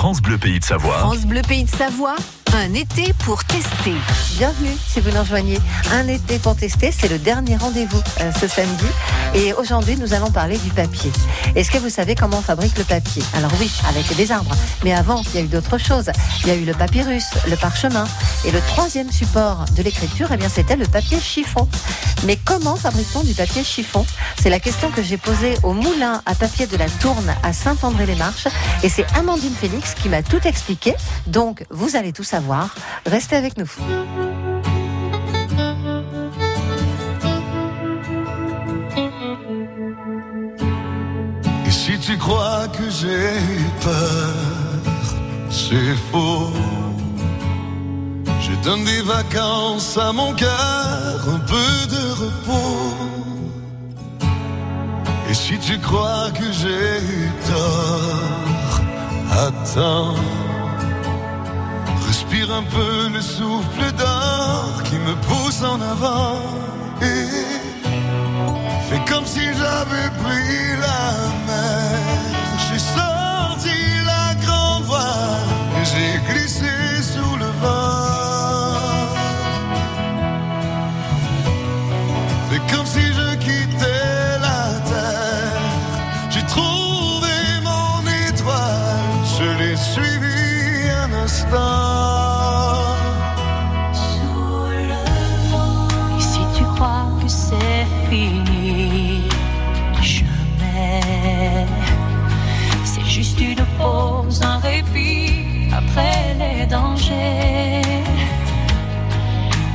France Bleu Pays de Savoie. France Bleu Pays de Savoie, un été pour tester. Bienvenue si vous nous rejoignez. Un été pour tester, c'est le dernier rendez-vous euh, ce samedi. Et aujourd'hui, nous allons parler du papier. Est-ce que vous savez comment on fabrique le papier? Alors oui, avec des arbres. Mais avant, il y a eu d'autres choses. Il y a eu le papyrus, le parchemin. Et le troisième support de l'écriture, eh c'était le papier chiffon. Mais comment fabrique-t-on du papier chiffon? C'est la question que j'ai posée au moulin à papier de la Tourne à Saint-André-les-Marches. Et c'est Amandine Félix qui m'a tout expliqué. Donc, vous allez tout savoir. Restez avec nous. Et si tu crois que j'ai peur, c'est faux. Je donne des vacances à mon cœur, un peu de repos. Et si tu crois que j'ai tort, attends. Un peu le souffle d'or qui me pousse en avant. Et fais comme si j'avais pris la mer.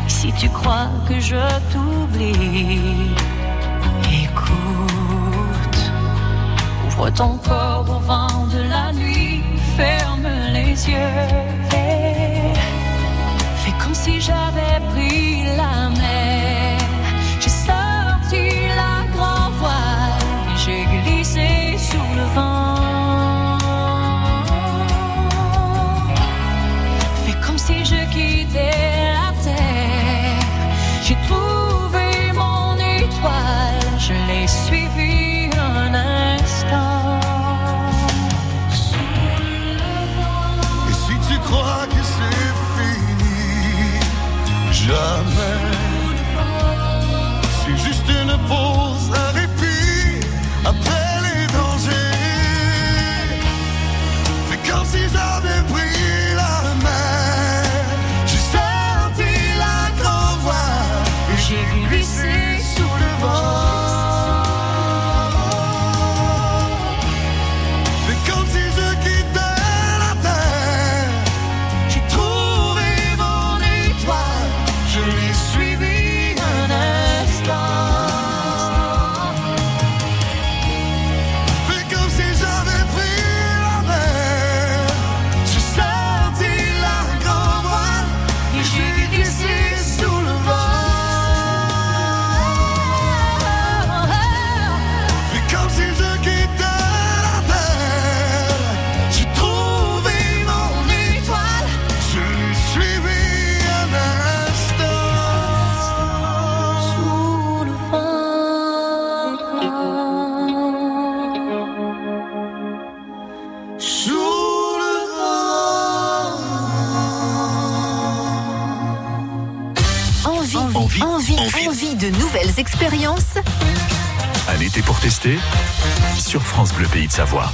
Si tu crois que je t'oublie, écoute. Ouvre ton corps au vent de la nuit, ferme les yeux. et Fais comme si j'avais pris la mer. J'ai sorti la grand voile, j'ai glissé sous le vent. Usually nouvelles expériences Un été pour tester sur France Bleu Pays de Savoie.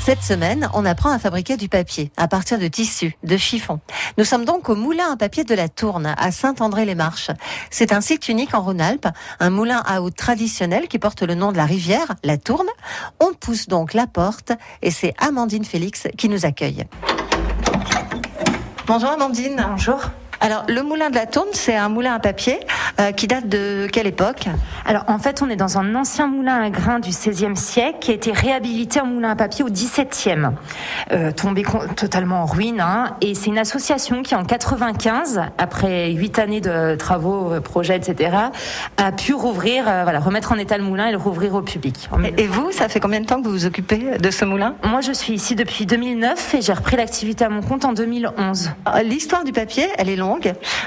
Cette semaine, on apprend à fabriquer du papier à partir de tissus, de chiffon. Nous sommes donc au moulin à papier de la Tourne, à Saint-André-les-Marches. C'est un site unique en Rhône-Alpes, un moulin à eau traditionnel qui porte le nom de la rivière, la Tourne. On pousse donc la porte et c'est Amandine Félix qui nous accueille. Bonjour Amandine. Bonjour. Alors, le moulin de la Tourne, c'est un moulin à papier euh, qui date de quelle époque? Alors en fait, on est dans un ancien moulin à grains du XVIe siècle qui a été réhabilité en moulin à papier au XVIIe, euh, tombé totalement en ruine. hein. et c'est une association qui en 95, après huit années de travaux, euh, projets, etc., a pu rouvrir, euh, voilà, remettre en état le moulin et le rouvrir au public. Et et vous, ça fait combien de temps que vous vous occupez de ce moulin? Moi, je suis ici depuis 2009 et j'ai repris l'activité à mon compte en 2011. Euh, L'histoire du papier, elle est longue.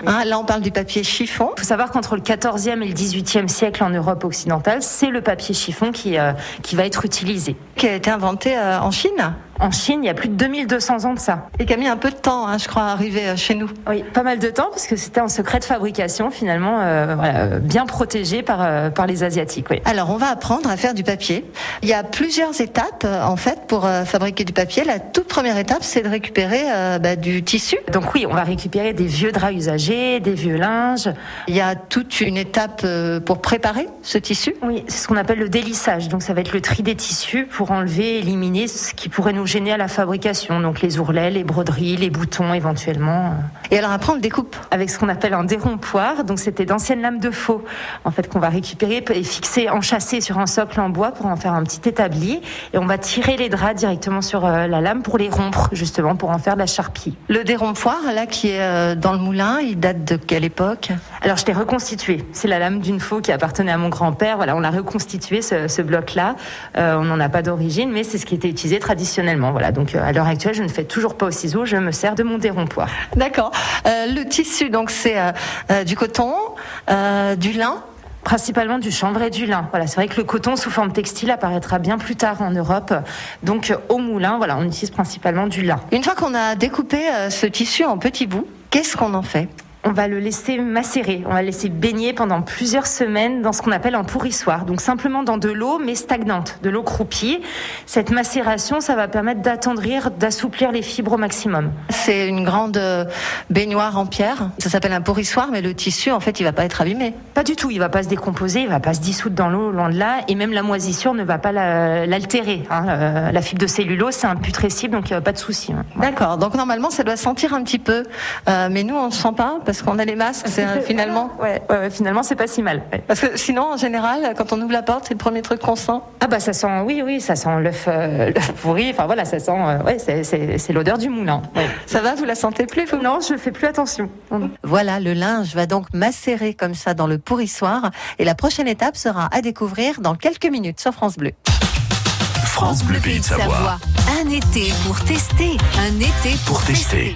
Hein, là, on parle du papier chiffon. Il faut savoir qu'entre le 14e et le 18e siècle en Europe occidentale, c'est le papier chiffon qui, euh, qui va être utilisé. qui a été inventé euh, en Chine. En Chine il y a plus de 2200 ans de ça. Et qui a mis un peu de temps, hein, je crois, à arriver euh, chez nous. Oui, pas mal de temps parce que c'était un secret de fabrication finalement euh, voilà, bien protégé par, euh, par les Asiatiques. Oui. Alors on va apprendre à faire du papier. Il y a plusieurs étapes en fait pour euh, fabriquer du papier. La toute première étape, c'est de récupérer bah, du tissu. Donc oui, on va récupérer des vieux draps usagés, des vieux linges. Il y a toute une étape pour préparer ce tissu. Oui, c'est ce qu'on appelle le délissage. Donc ça va être le tri des tissus pour enlever, éliminer ce qui pourrait nous gêner à la fabrication. Donc les ourlets, les broderies, les boutons éventuellement. Et alors après, on le découpe. Avec ce qu'on appelle un dérompoir. Donc c'était d'anciennes lames de faux en fait qu'on va récupérer et fixer, enchâsser sur un socle en bois pour en faire un petit établi. Et on va tirer les draps directement sur euh, la lame pour les rompre justement pour en faire de la charpie. Le dérompoir, là, qui est euh, dans le moulin, il date de quelle époque? Alors je l'ai reconstitué. C'est la lame d'une faux qui appartenait à mon grand-père. Voilà, on l'a reconstitué ce, ce bloc-là. Euh, on n'en a pas d'origine, mais c'est ce qui était utilisé traditionnellement. Voilà. Donc euh, à l'heure actuelle, je ne fais toujours pas au ciseau. Je me sers de mon dérompoir. D'accord. Euh, le tissu, donc c'est euh, du coton, euh, du lin. Principalement du chanvre et du lin. Voilà, c'est vrai que le coton sous forme textile apparaîtra bien plus tard en Europe. Donc au moulin, voilà, on utilise principalement du lin. Une fois qu'on a découpé ce tissu en petits bouts, qu'est-ce qu'on en fait? On va le laisser macérer, on va le laisser baigner pendant plusieurs semaines dans ce qu'on appelle un pourrissoir. Donc simplement dans de l'eau mais stagnante, de l'eau croupie. Cette macération, ça va permettre d'attendrir, d'assouplir les fibres au maximum. C'est une grande baignoire en pierre. Ça s'appelle un pourrissoir, mais le tissu, en fait, il va pas être abîmé. Pas du tout, il va pas se décomposer, il va pas se dissoudre dans l'eau, loin de là, et même la moisissure ne va pas la- l'altérer. hein. Euh, La fibre de cellulose, c'est imputrescible, donc il n'y a pas de souci. hein. D'accord. Donc normalement, ça doit sentir un petit peu, Euh, mais nous, on ne sent pas parce qu'on a les masques. C'est finalement. Ouais, ouais, ouais, finalement, c'est pas si mal. ouais. Parce que sinon, en général, quand on ouvre la porte, c'est le premier truc qu'on sent. Ah bah ça sent, oui, oui, ça sent l'œuf euh, pourri, enfin voilà, ça sent, euh, ouais, c'est- l'odeur du moulin. ouais. Ça va, vous la sentez plus vous? Non, je fais plus attention. Voilà, le linge va donc macérer comme ça dans le pourrissoir. Et la prochaine étape sera à découvrir dans quelques minutes sur France Bleu. France Bleu Pays de Savoie. Un été pour tester. Un été pour, Pour tester.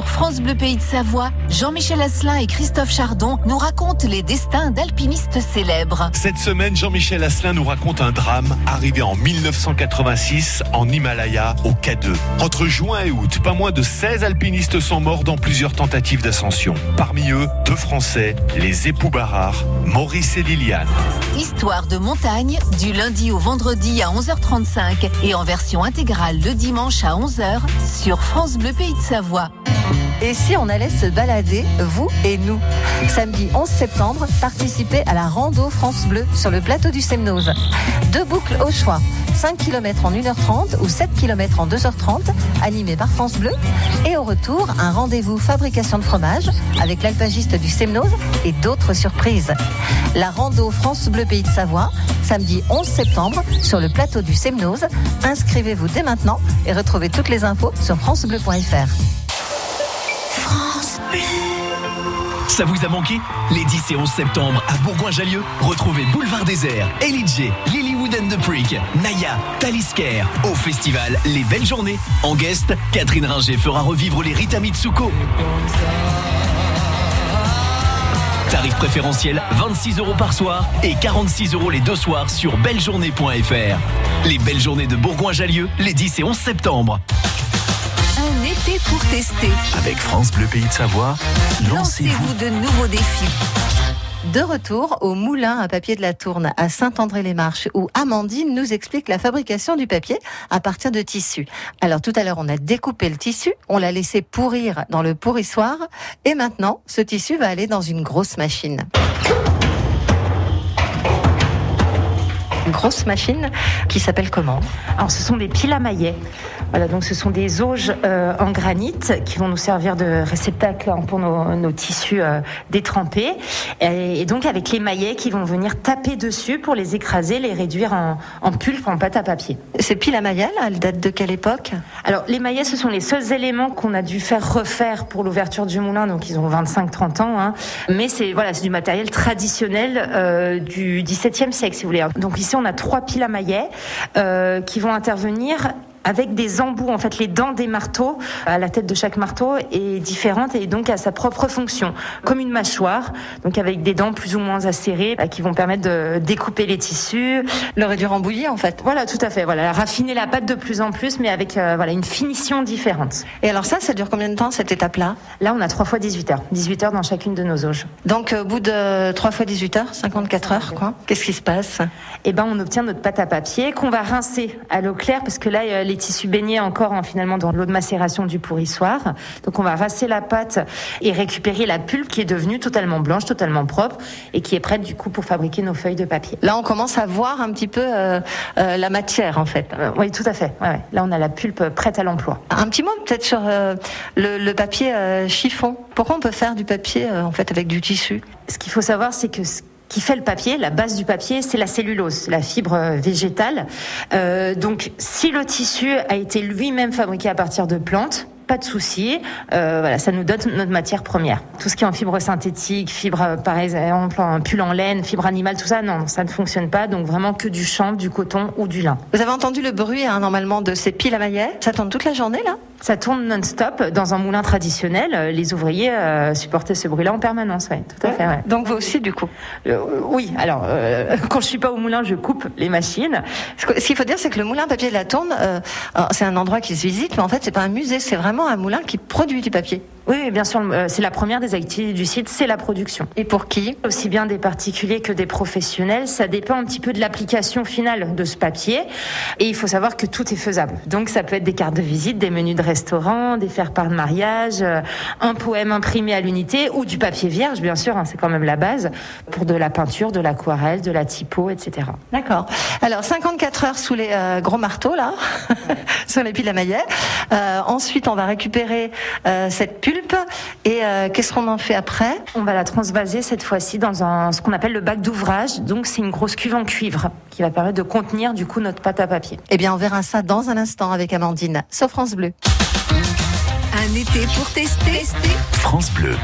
sur France Bleu Pays de Savoie, Jean-Michel Asselin et Christophe Chardon nous racontent les destins d'alpinistes célèbres. Cette semaine, Jean-Michel Asselin nous raconte un drame arrivé en 1986 en Himalaya, au K2. Entre juin et août, pas moins de 16 alpinistes sont morts dans plusieurs tentatives d'ascension. Parmi eux, deux Français, les époux Barrard, Maurice et Liliane. Histoire de montagne, du lundi au vendredi à 11h35 et en version intégrale le dimanche à 11h sur France Bleu Pays de Savoie. Et si on allait se balader, vous et nous Samedi 11 septembre, participez à la rando France Bleu sur le plateau du Semnoz. Deux boucles au choix. 5 km en 1h30 ou 7 km en 2h30, animé par France Bleu. Et au retour, un rendez-vous fabrication de fromage avec l'alpagiste du Semnoz et d'autres surprises. La rando France Bleu Pays de Savoie, samedi 11 septembre, sur le plateau du Semnoz. Inscrivez-vous dès maintenant et retrouvez toutes les infos sur francebleu.fr. Ça vous a manqué? Les 10 et 11 septembre à Bourgoin-Jallieu, retrouvez Boulevard Désert, Elidje, Lilywood and the Prick, Naya, Talisker au festival Les Belles Journées. En guest, Catherine Ringer fera revivre les Rita Mitsuko. Tarif préférentiel 26 euros par soir et 46 euros les deux soirs sur bellejournée.fr. Les Belles Journées de Bourgoin-Jallieu, les 10 et 11 septembre. Un été pour tester. Avec France Bleu Pays de Savoie, lancez-vous. De nouveaux défis. De retour au moulin à papier de la Tourne à Saint-André-les-Marches où Amandine nous explique la fabrication du papier à partir de tissu. Alors tout à l'heure on a découpé le tissu, on l'a laissé pourrir dans le pourrissoir et maintenant ce tissu va aller dans une grosse machine. Grosse machine qui s'appelle comment Alors, ce sont des piles à maillet. Voilà, donc ce sont des auges euh, en granit qui vont nous servir de réceptacle hein, pour nos, nos tissus euh, détrempés. Et, et donc, avec les maillets qui vont venir taper dessus pour les écraser, les réduire en, en pulpe, en pâte à papier. Ces piles à maillet, là, elles datent de quelle époque? Alors, les maillets, ce sont les seuls éléments qu'on a dû faire refaire pour l'ouverture du moulin, donc ils ont 25-30 ans. Hein. Mais c'est voilà, du matériel traditionnel euh, du XVIIe siècle, si vous voulez. Donc ici, on a trois piles à maillets euh, qui vont intervenir avec des embouts, en fait, les dents des marteaux, à la tête de chaque marteau est différente et donc a sa propre fonction, comme une mâchoire, donc avec des dents plus ou moins acérées euh, qui vont permettre de découper les tissus. Le réduire en bouillie, en fait. Voilà, tout à fait. Voilà, raffiner la pâte de plus en plus, mais avec euh, voilà une finition différente. Et alors ça, ça dure combien de temps cette étape-là? Là, on a 3 fois 18 heures. 18 heures dans chacune de nos auges. Donc au bout de 3 fois 18 heures, 54 heures, quoi. Qu'est-ce qui se passe? Eh ben, on obtient notre pâte à papier qu'on va rincer à l'eau claire parce que là, euh, les tissus baignaient encore en, finalement dans l'eau de macération du pourrissoir. Donc, on va rincer la pâte et récupérer la pulpe qui est devenue totalement blanche, totalement propre et qui est prête du coup pour fabriquer nos feuilles de papier. Là, on commence à voir un petit peu euh, euh, la matière, en fait. Euh, oui, tout à fait. Ouais, ouais. Là, on a la pulpe prête à l'emploi. Un petit mot peut-être sur le, le papier chiffon. Pourquoi on peut faire du papier en fait avec du tissu? Ce qu'il faut savoir, c'est que ce qui fait le papier, la base du papier, c'est la cellulose, la fibre euh, végétale. Euh, donc, si le tissu a été lui-même fabriqué à partir de plantes, pas de souci. Euh, voilà, ça nous donne notre matière première. Tout ce qui est en fibre synthétique, fibre euh, par exemple en pull en laine, fibre animale, tout ça, non, ça ne fonctionne pas. Donc vraiment que du chanvre, du coton ou du lin. Vous avez entendu le bruit hein, normalement de ces piles à maillet Ça tourne toute la journée là? Ça tourne non-stop dans un moulin traditionnel. Euh, Les ouvriers euh, supportaient ce bruit-là en permanence. Ouais, tout à fait. Ouais. Donc vous aussi du coup? Euh, oui, alors euh, quand je suis pas au moulin, je coupe les machines. Ce qu'il faut dire, c'est que le moulin papier de la Tourne, c'est un endroit qui se visite, mais en fait, c'est pas un musée, c'est vraiment un moulin qui produit du papier. Oui, bien sûr, euh, c'est la première des activités du site, c'est la production. Et pour qui? Aussi bien des particuliers que des professionnels, ça dépend un petit peu de l'application finale de ce papier. Et il faut savoir que tout est faisable. Donc ça peut être des cartes de visite, des menus de restaurant, des faire-part de mariage, euh, un poème imprimé à l'unité ou du papier vierge, bien sûr, hein, c'est quand même la base, pour de la peinture, de l'aquarelle, de la typo, etc. D'accord. Alors 54 heures sous les euh, gros marteaux là, sur les piles à maillet. Euh, ensuite, on va récupérer euh, cette et euh, qu'est-ce qu'on en fait après? On va la transvaser cette fois-ci dans un, ce qu'on appelle le bac d'ouvrage. Donc c'est une grosse cuve en cuivre qui va permettre de contenir du coup notre pâte à papier. Eh bien, on verra ça dans un instant avec Amandine. Sur France Bleu. Un été pour tester. France Bleu.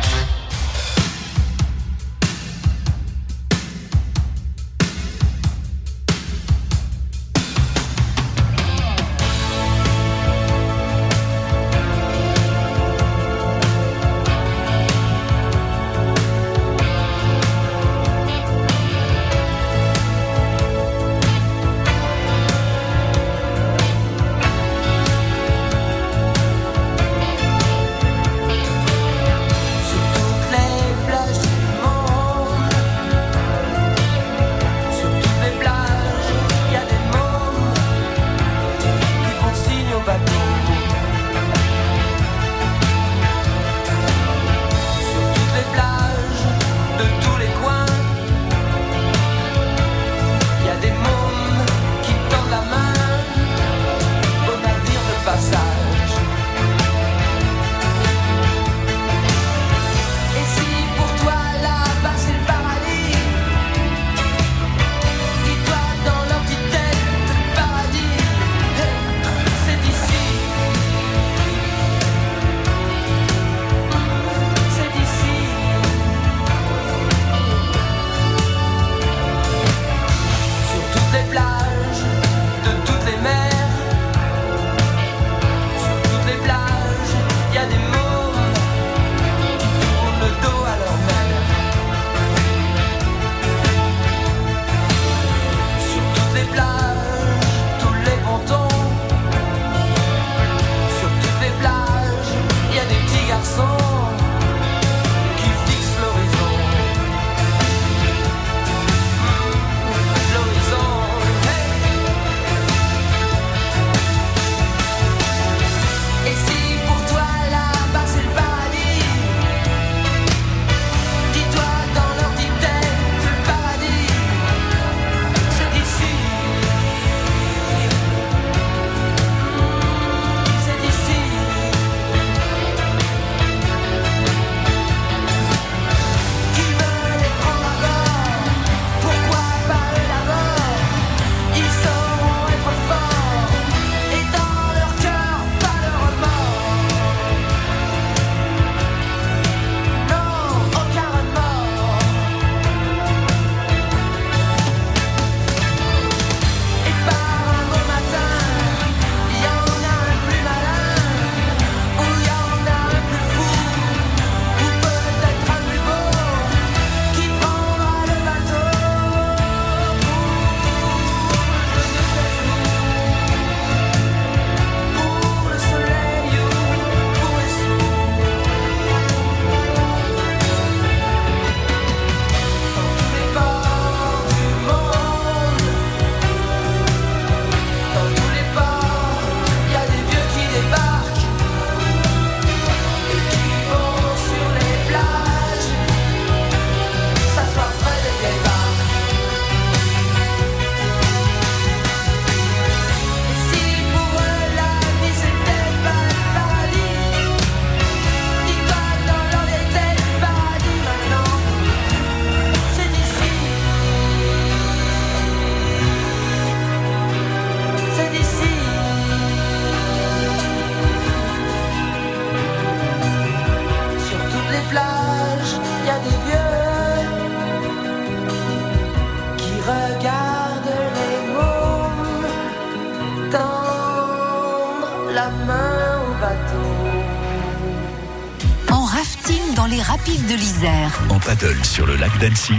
d'Annecy,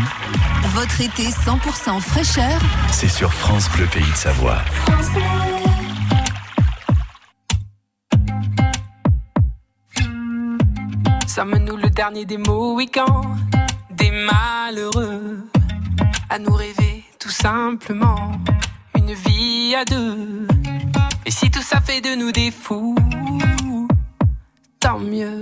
Votre été 100% fraîcheur c'est sur France Bleu Pays de Savoie. Sommes-nous le dernier des Mohicans, des malheureux, à nous rêver tout simplement une vie à deux? Et si tout ça fait de nous des fous, tant mieux.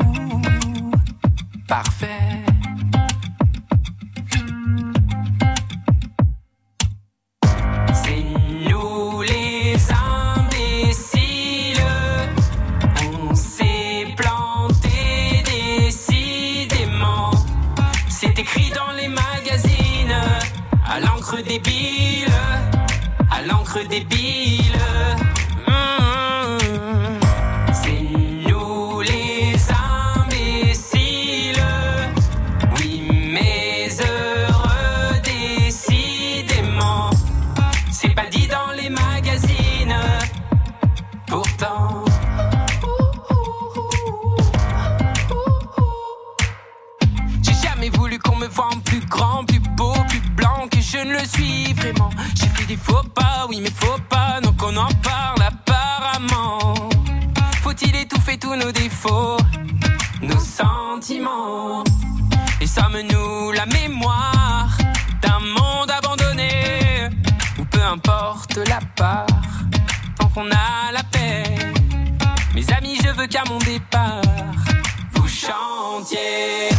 à l'encre sentiments Et sommes-nous la mémoire d'un monde abandonné Ou peu importe la part, tant qu'on a la paix. Mes amis, je veux qu'à mon départ, vous chantiez.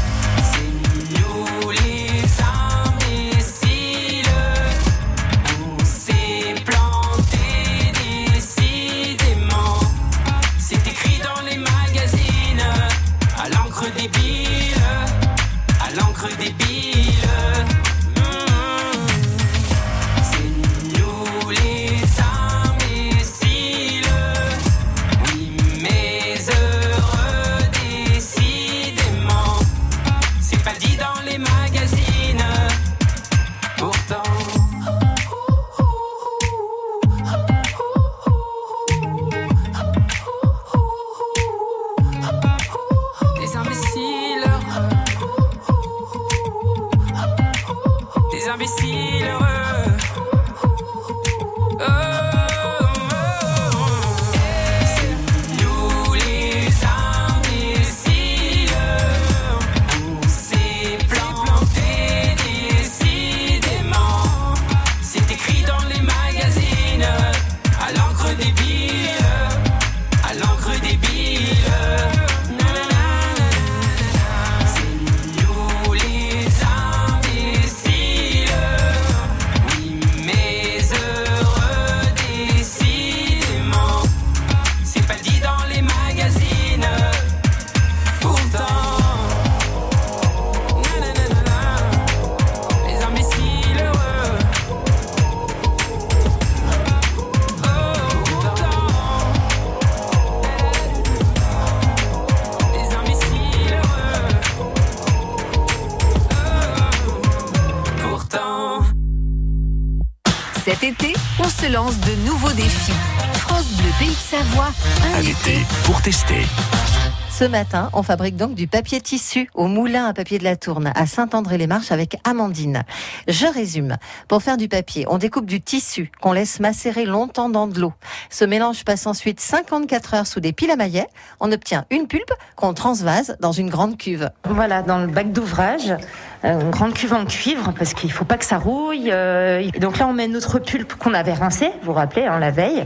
Ce matin, on fabrique donc du papier tissu au moulin à papier de la Tourne à Saint-André-les-Marches avec Amandine. Je résume. Pour faire du papier, on découpe du tissu qu'on laisse macérer longtemps dans de l'eau. Ce mélange passe ensuite 54 heures sous des piles à maillet. On obtient une pulpe qu'on transvase dans une grande cuve. Voilà, dans le bac d'ouvrage, une grande cuve en cuivre parce qu'il faut pas que ça rouille. euh, et donc là, on met notre pulpe qu'on avait rincée, vous vous rappelez, hein, la veille.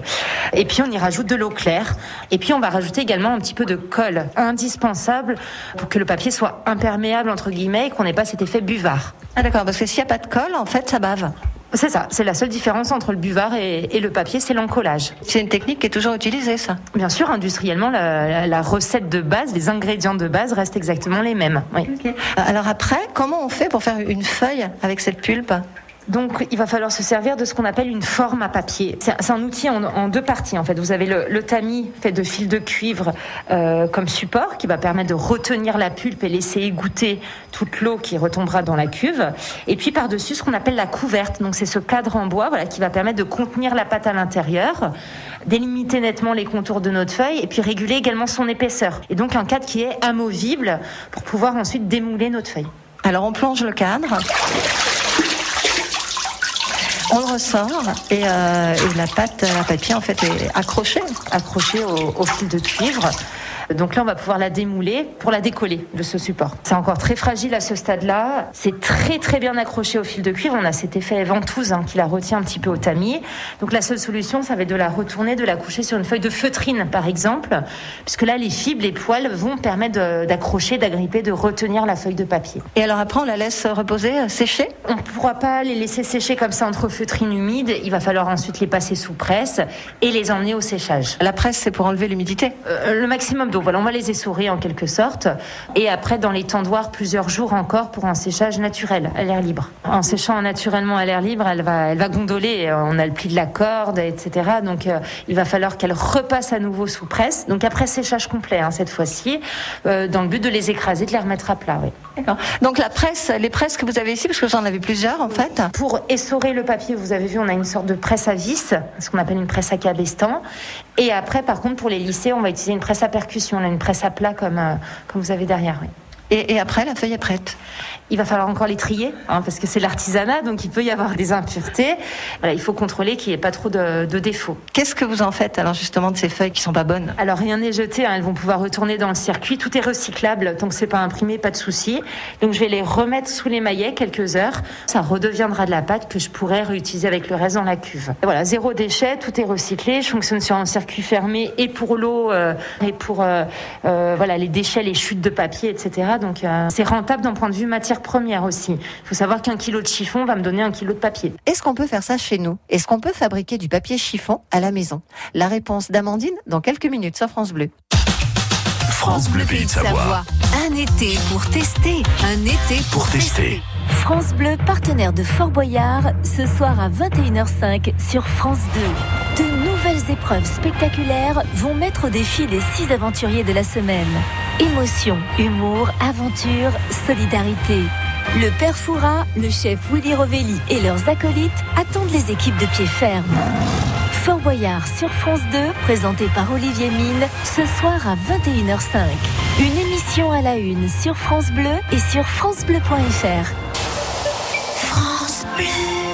Et puis on y rajoute de l'eau claire. Et puis on va rajouter également un petit peu de colle, indispensable pour que le papier soit imperméable entre guillemets et qu'on n'ait pas cet effet buvard. Ah d'accord, parce que s'il n'y a pas de colle, en fait, ça bave. C'est ça, c'est la seule différence entre le buvard et, et le papier, c'est l'encollage. C'est une technique qui est toujours utilisée, ça. Bien sûr, industriellement, la, la- la recette de base, les ingrédients de base restent exactement les mêmes. Oui. Alors après, comment on fait pour faire une feuille avec cette pulpe? Donc, il va falloir se servir de ce qu'on appelle une forme à papier. C'est un outil en, deux parties, en fait. Vous avez le, le tamis fait de fil de cuivre euh, comme support, qui va permettre de retenir la pulpe et laisser égoutter toute l'eau qui retombera dans la cuve. Et puis, par-dessus, ce qu'on appelle la couverte. Donc, c'est ce cadre en bois, voilà, qui va permettre de contenir la pâte à l'intérieur, délimiter nettement les contours de notre feuille, et puis réguler également son épaisseur. Et donc, un cadre qui est amovible pour pouvoir ensuite démouler notre feuille. Alors on plonge le cadre. On le ressort et, euh, la pâte à papier en fait est accrochée. accrochée au fil de cuivre. Donc là, on va pouvoir la démouler pour la décoller de ce support. C'est encore très fragile à ce stade-là. C'est très très bien accroché au fil de cuivre. On a cet effet ventouse hein, qui la retient un petit peu au tamis. Donc la seule solution, ça va être de la retourner, de la coucher sur une feuille de feutrine, par exemple, puisque là, les fibres, les poils vont permettre d'accrocher, d'agripper, de retenir la feuille de papier. Et alors après on la laisse reposer, euh, sécher? On ne pourra pas les laisser sécher comme ça entre feutrines humides. Il va falloir ensuite les passer sous presse et les emmener au séchage. La presse c'est pour enlever l'humidité? Euh, le maximum d'eau. Voilà, on va les essorer en quelque sorte. Et après, dans les tendoirs, plusieurs jours encore pour un séchage naturel, à l'air libre. En séchant naturellement à l'air libre, elle va, elle va gondoler. On a le pli de la corde, etc. Donc, euh, il va falloir qu'elle repasse à nouveau sous presse. Donc, après séchage complet, hein, cette fois-ci, euh, dans le but de les écraser, de les remettre à plat. Oui. D'accord. Donc la presse, les presses que vous avez ici, parce que vous en avez plusieurs en fait. Pour essorer le papier, vous avez vu, on a une sorte de presse à vis, ce qu'on appelle une presse à cabestan. Et après, par contre, pour les lisser, on va utiliser une presse à percussion, là, une presse à plat comme, euh, comme vous avez derrière. oui. Et, et après, la feuille est prête. Il va falloir encore les trier, hein, parce que c'est l'artisanat, donc il peut y avoir des impuretés. Voilà, il faut contrôler qu'il n'y ait pas trop de, de défauts. Qu'est-ce que vous en faites alors justement de ces feuilles qui sont pas bonnes? Alors rien n'est jeté, hein, elles vont pouvoir retourner dans le circuit. Tout est recyclable, tant que c'est pas imprimé, pas de souci. Donc je vais les remettre sous les maillets quelques heures. Ça redeviendra de la pâte que je pourrais réutiliser avec le reste dans la cuve. Et voilà, zéro déchet, tout est recyclé. Je fonctionne sur un circuit fermé et pour l'eau euh, et pour euh, euh, voilà les déchets, les chutes de papier, etc. Donc euh, c'est rentable d'un point de vue matière première aussi. Il faut savoir qu'un kilo de chiffon va me donner un kilo de papier. Est-ce qu'on peut faire ça chez nous? Est-ce qu'on peut fabriquer du papier chiffon à la maison? La réponse d'Amandine dans quelques minutes sur France Bleu. France Bleu Pays de Savoie. Un été pour tester. Un été pour, Pour tester. France Bleu, partenaire de Fort Boyard, ce soir à 21h05 sur France 2. De nouvelles épreuves spectaculaires vont mettre au défi les six aventuriers de la semaine. Émotion, humour, aventure, solidarité. Le père Foura, le chef Willy Rovelli et leurs acolytes attendent les équipes de pied ferme. Fort Boyard sur France 2, présenté par Olivier Mine, ce soir à 21h05. Une émission à la une sur France Bleu et sur francebleu.fr. France Bleu.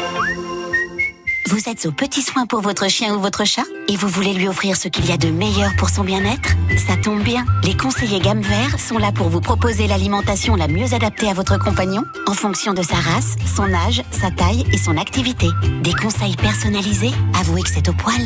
Vous êtes aux petits soins pour votre chien ou votre chat et vous voulez lui offrir ce qu'il y a de meilleur pour son bien-être? Ça tombe bien, les conseillers gamme vert sont là pour vous proposer l'alimentation la mieux adaptée à votre compagnon en fonction de sa race, son âge, sa taille et son activité. Des conseils personnalisés? Avouez que c'est au poil.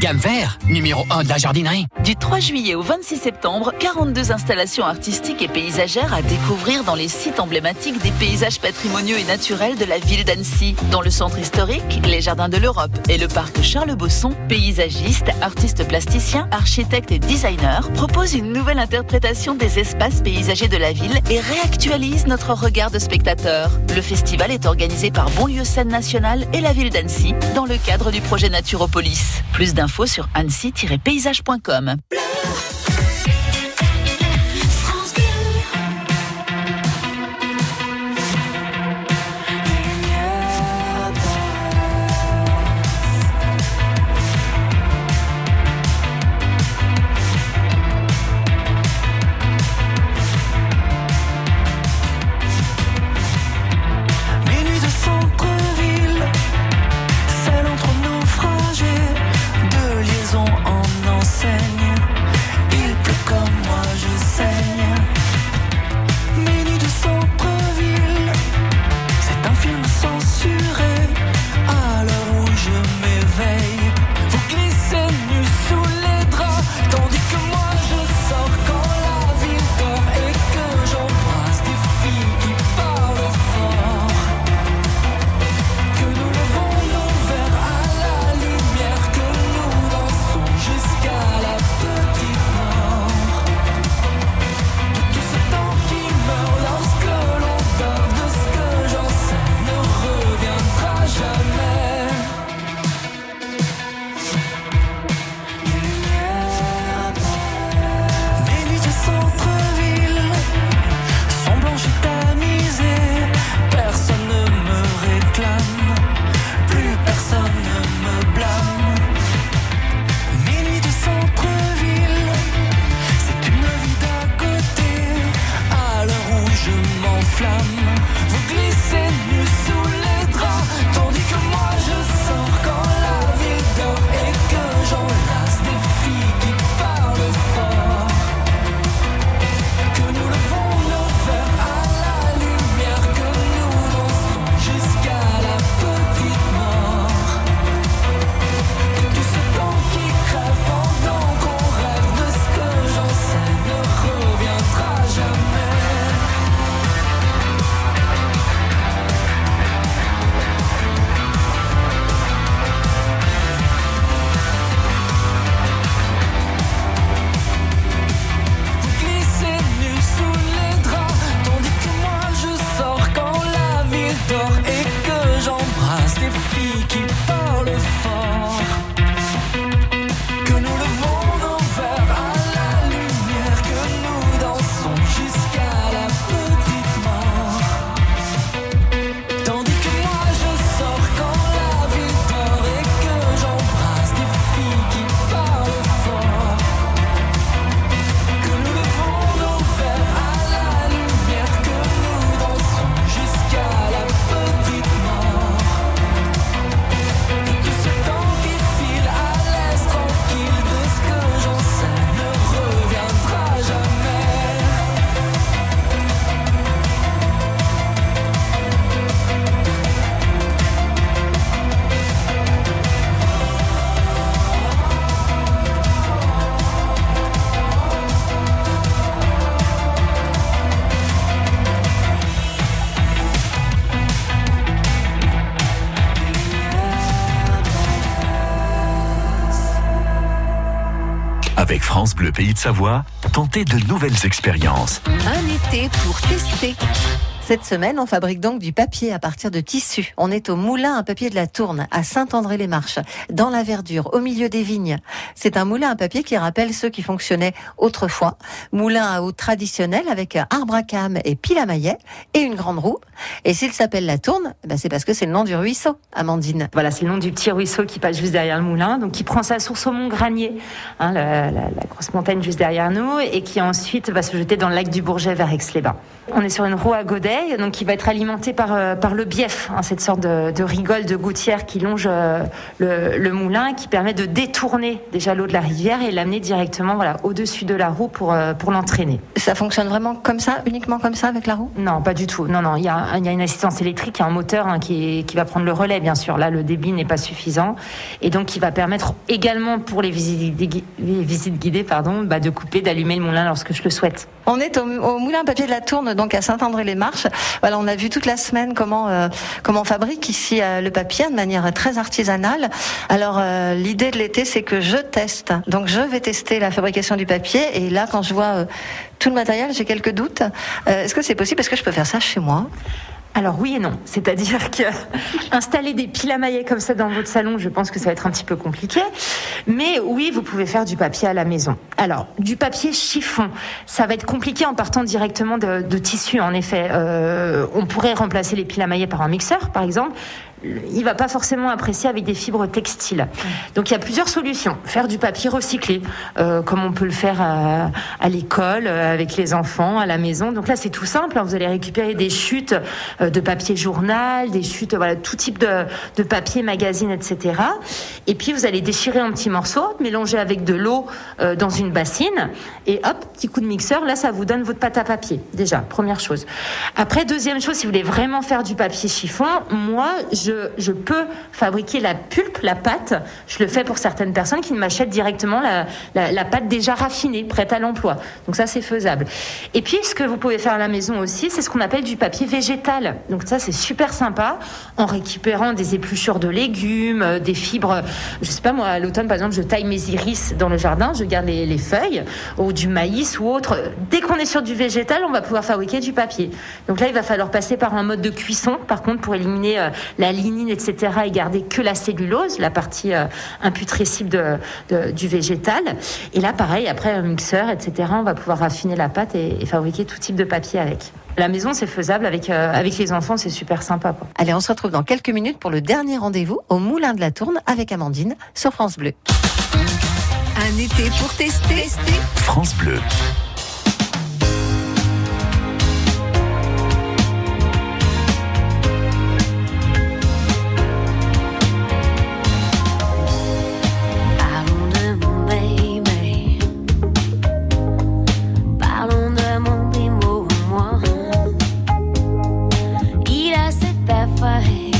Gamme vert, numéro 1 de la jardinerie. Du 3 juillet au 26 septembre, 42 installations artistiques et paysagères à découvrir dans les sites emblématiques des paysages patrimoniaux et naturels de la ville d'Annecy, dans le centre historique, les jardins de l'Europe et le parc Charles Bosson, paysagistes, artistes plasticiens, architectes et designers proposent une nouvelle interprétation des espaces paysagers de la ville et réactualisent notre regard de spectateur. Le festival est organisé par Bonlieu Scène Nationale et la ville d'Annecy dans le cadre du projet Naturopolis. Plus d'infos sur annecy-paysage.com. De Savoie, tentez de nouvelles expériences. Un été pour tester. Cette semaine, on fabrique donc du papier à partir de tissus. On est au moulin à papier de la Tourne, à Saint-André-les-Marches, dans la verdure, au milieu des vignes. C'est un moulin à papier qui rappelle ceux qui fonctionnaient autrefois. Moulin à eau traditionnel avec arbre à came et pile à maillet et une grande roue. Et s'il s'appelle la Tourne, ben c'est parce que c'est le nom du ruisseau, Amandine. Voilà, c'est le nom du petit ruisseau qui passe juste derrière le moulin, donc qui prend sa source au Mont Granier, hein, la grosse montagne juste derrière nous, et qui ensuite va se jeter dans le lac du Bourget vers Aix-les-Bains. On est sur une roue à godet, donc qui va être alimentée par, euh, par le bief, hein, cette sorte de, de rigole de gouttière qui longe euh, le, le moulin, qui permet de détourner déjà l'eau de la rivière et l'amener directement voilà, au-dessus de la roue pour, euh, pour l'entraîner. Ça fonctionne vraiment comme ça, uniquement comme ça avec la roue? Non, pas du tout. Non, non, il y a, il y a une assistance électrique, il y a un moteur hein, qui, qui va prendre le relais, bien sûr. Là, le débit n'est pas suffisant. Et donc, qui va permettre également pour les visites, gui- les visites guidées pardon, bah, de couper, d'allumer le moulin lorsque je le souhaite. On est au, moulin papier de la Tourne, donc à Saint-André-les-Marches. Voilà, on a vu toute la semaine comment euh, comment on fabrique ici euh, le papier de manière très artisanale. Alors euh, l'idée de l'été, c'est que je teste. Donc je vais tester la fabrication du papier. Et là, quand je vois euh, tout le matériel, j'ai quelques doutes. Euh, Est-ce que c'est possible? Est-ce que je peux faire ça chez moi? Alors oui et non, c'est-à-dire que installer des piles à maillet comme ça dans votre salon, je pense que ça va être un petit peu compliqué. Mais oui, vous pouvez faire du papier à la maison. Alors du papier chiffon, ça va être compliqué en partant directement de, de tissu. En effet, Euh, on pourrait remplacer les piles à maillet par un mixeur, par exemple. Il va pas forcément apprécier avec des fibres textiles. Donc il y a plusieurs solutions. Faire du papier recyclé, euh, comme on peut le faire à, à l'école, euh, avec les enfants, à la maison. Donc là c'est tout simple. hein. Vous allez récupérer des chutes euh, de papier journal, des chutes, voilà, tout type de, papier, magazine, etc. Et puis vous allez déchirer en petits morceaux, mélanger avec de l'eau euh, dans une bassine, et hop, petit coup de mixeur. Là ça vous donne votre pâte à papier. Déjà, première chose. Après, deuxième chose, si vous voulez vraiment faire du papier chiffon, moi je, je peux fabriquer la pulpe, la pâte. Je le fais pour certaines personnes qui m'achètent directement la, pâte déjà raffinée, prête à l'emploi. Donc ça, c'est faisable. Et puis, ce que vous pouvez faire à la maison aussi, c'est ce qu'on appelle du papier végétal. Donc ça, c'est super sympa en récupérant des épluchures de légumes, euh, des fibres. Je sais pas moi, à l'automne, par exemple, je taille mes iris dans le jardin, je garde les, les feuilles ou du maïs ou autre. Dès qu'on est sur du végétal, on va pouvoir fabriquer du papier. Donc là, il va falloir passer par un mode de cuisson, par contre, pour éliminer euh, la lignine, etc., et garder que la cellulose, la partie euh, imputrescible de, de- du végétal. Et là, pareil, après un mixeur, etc., on va pouvoir raffiner la pâte et, et fabriquer tout type de papier avec. La maison, c'est faisable avec, euh, avec les enfants, c'est super sympa. Quoi. Allez, on se retrouve dans quelques minutes pour le dernier rendez-vous au Moulin de la Tourne avec Amandine sur France Bleu. Un été pour tester. France Bleu. Cette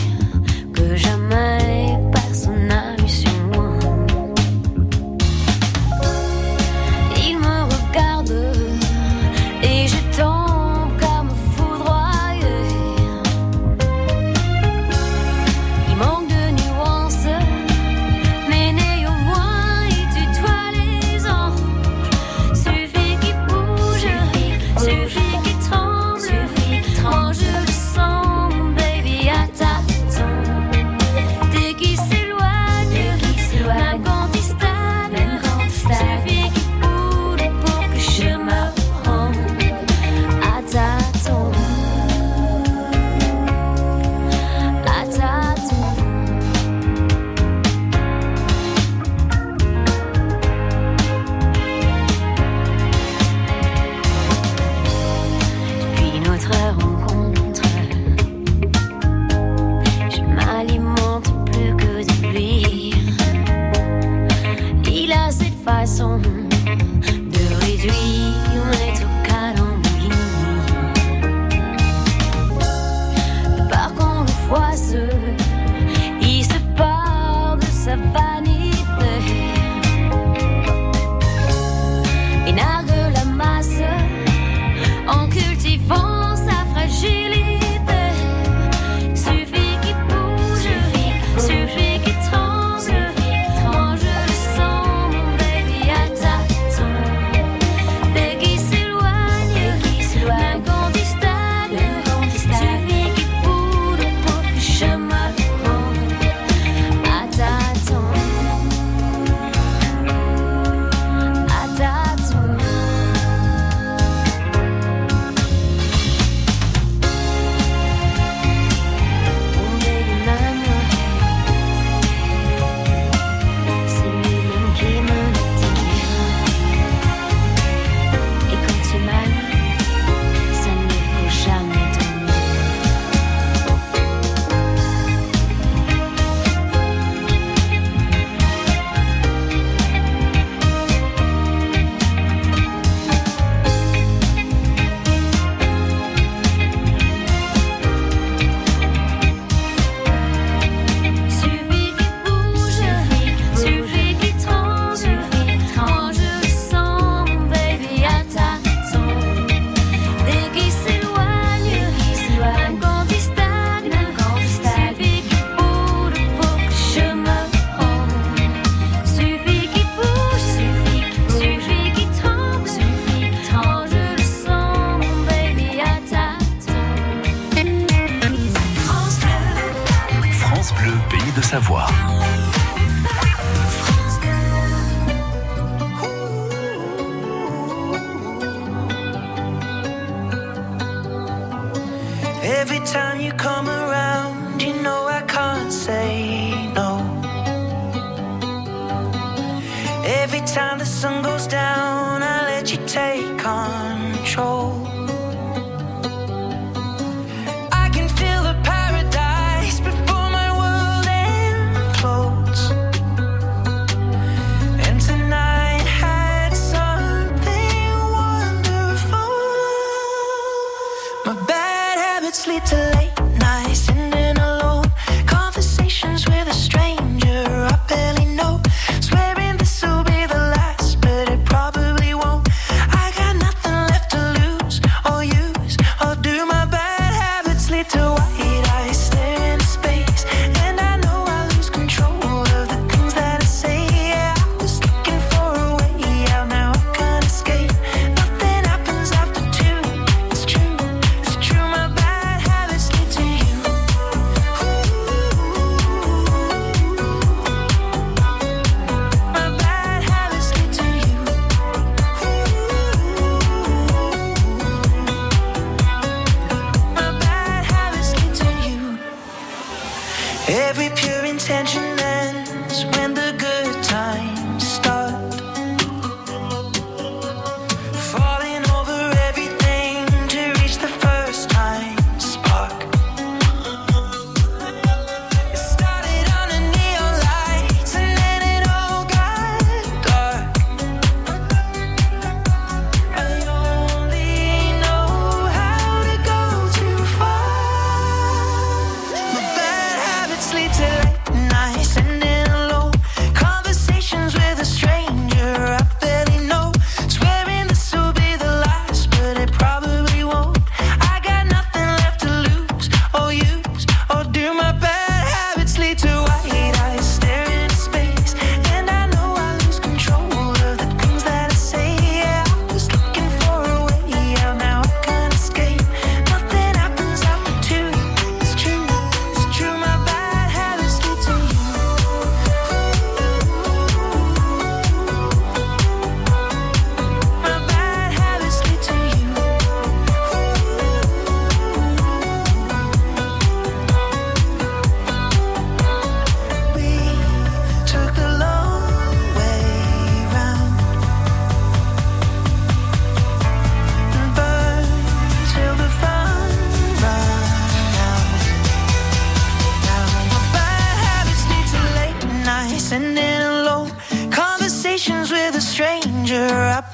treasure up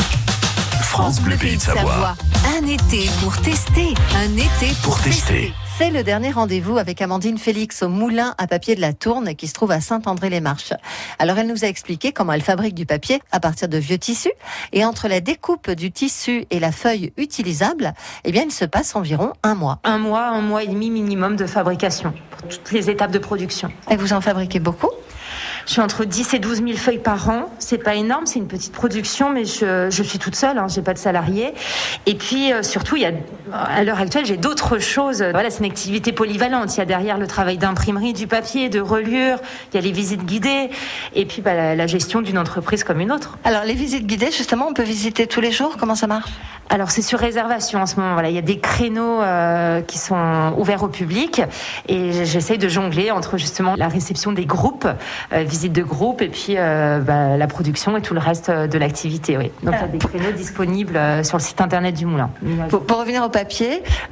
France Bleu Pays de Savoie. Un été pour tester, un été Pour tester. C'est le dernier rendez-vous avec Amandine Félix au moulin à papier de la Tourne qui se trouve à Saint-André-les-Marches. Alors elle nous a expliqué comment elle fabrique du papier à partir de vieux tissus et entre la découpe du tissu et la feuille utilisable, eh bien il se passe environ un mois. Un mois, un mois et demi minimum de fabrication pour toutes les étapes de production. Et vous en fabriquez beaucoup? Je suis entre 10 et 12 000 feuilles par an. C'est pas énorme, c'est une petite production, mais je, suis toute seule, hein, j'ai pas de salariés. Et puis euh, surtout, il y a À l'heure actuelle, j'ai d'autres choses. Voilà, c'est une activité polyvalente. Il y a derrière le travail d'imprimerie, du papier, de reliure, il y a les visites guidées, et puis bah, la, la gestion d'une entreprise comme une autre. Alors les visites guidées, justement, on peut visiter tous les jours? Comment ça marche? Alors c'est sur réservation en ce moment. Voilà, il y a des créneaux euh, qui sont ouverts au public, et j'essaye de jongler entre justement la réception des groupes, euh, visite de groupe, et puis euh, bah, la production et tout le reste euh, de l'activité. Oui. Donc il y a des créneaux disponibles euh, sur le site internet du moulin. Pour, pour revenir au papier,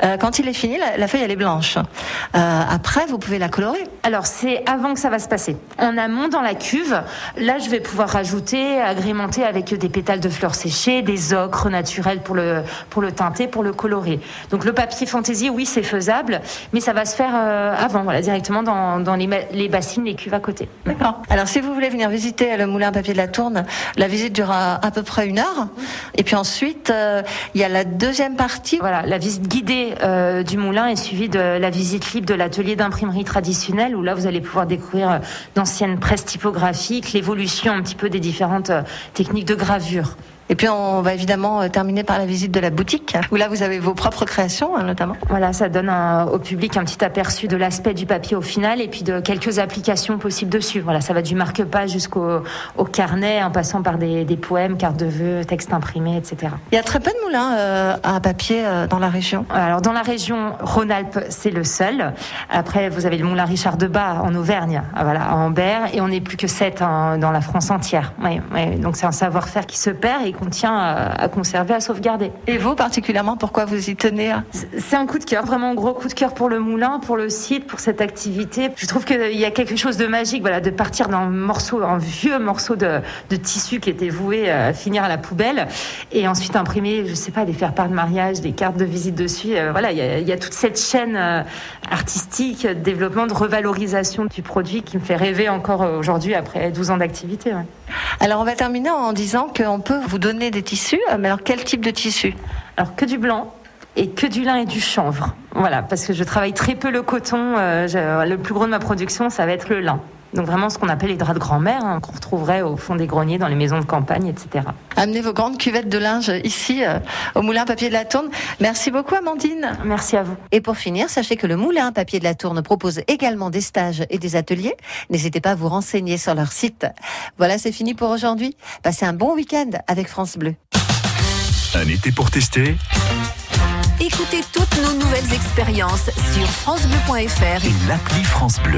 euh, quand il est fini, la, la feuille elle est blanche. Euh, après, vous pouvez la colorer. Alors c'est avant que ça va se passer. En amont dans la cuve, là je vais pouvoir rajouter, agrémenter avec des pétales de fleurs séchées, des ocres naturels pour le pour le teinter, pour le colorer. Donc le papier fantaisie, oui c'est faisable, mais ça va se faire euh, avant, voilà directement dans, dans les, bassines, les cuves à côté. D'accord. Alors si vous voulez venir visiter le moulin à papier de la Tourne, la visite durera à peu près une heure. Et puis ensuite, il y a la deuxième partie. Voilà, la visite guidée euh, du moulin est suivie de la visite libre de l'atelier d'imprimerie traditionnelle où là vous allez pouvoir découvrir euh, d'anciennes presses typographiques, l'évolution un petit peu des différentes euh, techniques de gravure. Et puis on va évidemment euh, terminer par la visite de la boutique, où là vous avez vos propres créations hein, notamment. Voilà, ça donne un- au public un petit aperçu de l'aspect du papier au final et puis de quelques applications possibles dessus. Voilà, ça va du marque-page jusqu'au au carnet, en passant par des, des poèmes, cartes de vœux, textes imprimés, etc. Il y a très peu de moulins euh, à papier euh, dans la région. Alors dans la région Rhône-Alpes, c'est le seul. Après, vous avez le moulin Richard de Bas en Auvergne, voilà, à Ambert, et on n'est plus que sept hein, dans la France entière. Ouais, ouais, donc c'est un savoir-faire qui se perd et qu'on tient à, à conserver, à sauvegarder. Et vous particulièrement, pourquoi vous y tenez hein? C'est un coup de cœur, vraiment un gros coup de cœur pour le moulin, pour le site, pour cette activité. Je trouve qu'il y a quelque chose de magique, voilà, de partir d'un morceau, un vieux morceau de, de tissu qui était voué à finir à la poubelle, et ensuite imprimer, je sais pas, des faire-part de mariage, des cartes de visite dessus. Euh, voilà, il y, a, il y a toute cette chaîne euh, artistique, de développement, de revalorisation du produit qui me fait rêver encore euh, aujourd'hui après 12 ans d'activité. ouais. Alors on va terminer en disant qu'on peut vous donner des tissus, euh, mais alors quel type de tissu Alors que du blanc et que du lin et du chanvre. Voilà, parce que je travaille très peu le coton. euh, le plus gros de ma production, ça va être le lin. Donc vraiment ce qu'on appelle les draps de grand-mère, hein, qu'on retrouverait au fond des greniers, dans les maisons de campagne, etc. Amenez vos grandes cuvettes de linge ici euh, au moulin papier de la Tourne. Merci beaucoup Amandine. Merci à vous. Et pour finir, sachez que le moulin papier de la Tourne propose également des stages et des ateliers. N'hésitez pas à vous renseigner sur leur site. Voilà, c'est fini pour aujourd'hui. Passez un bon week-end avec France Bleu. Un été pour tester Écoutez toutes nos nouvelles expériences sur francebleu.fr et l'appli France Bleu.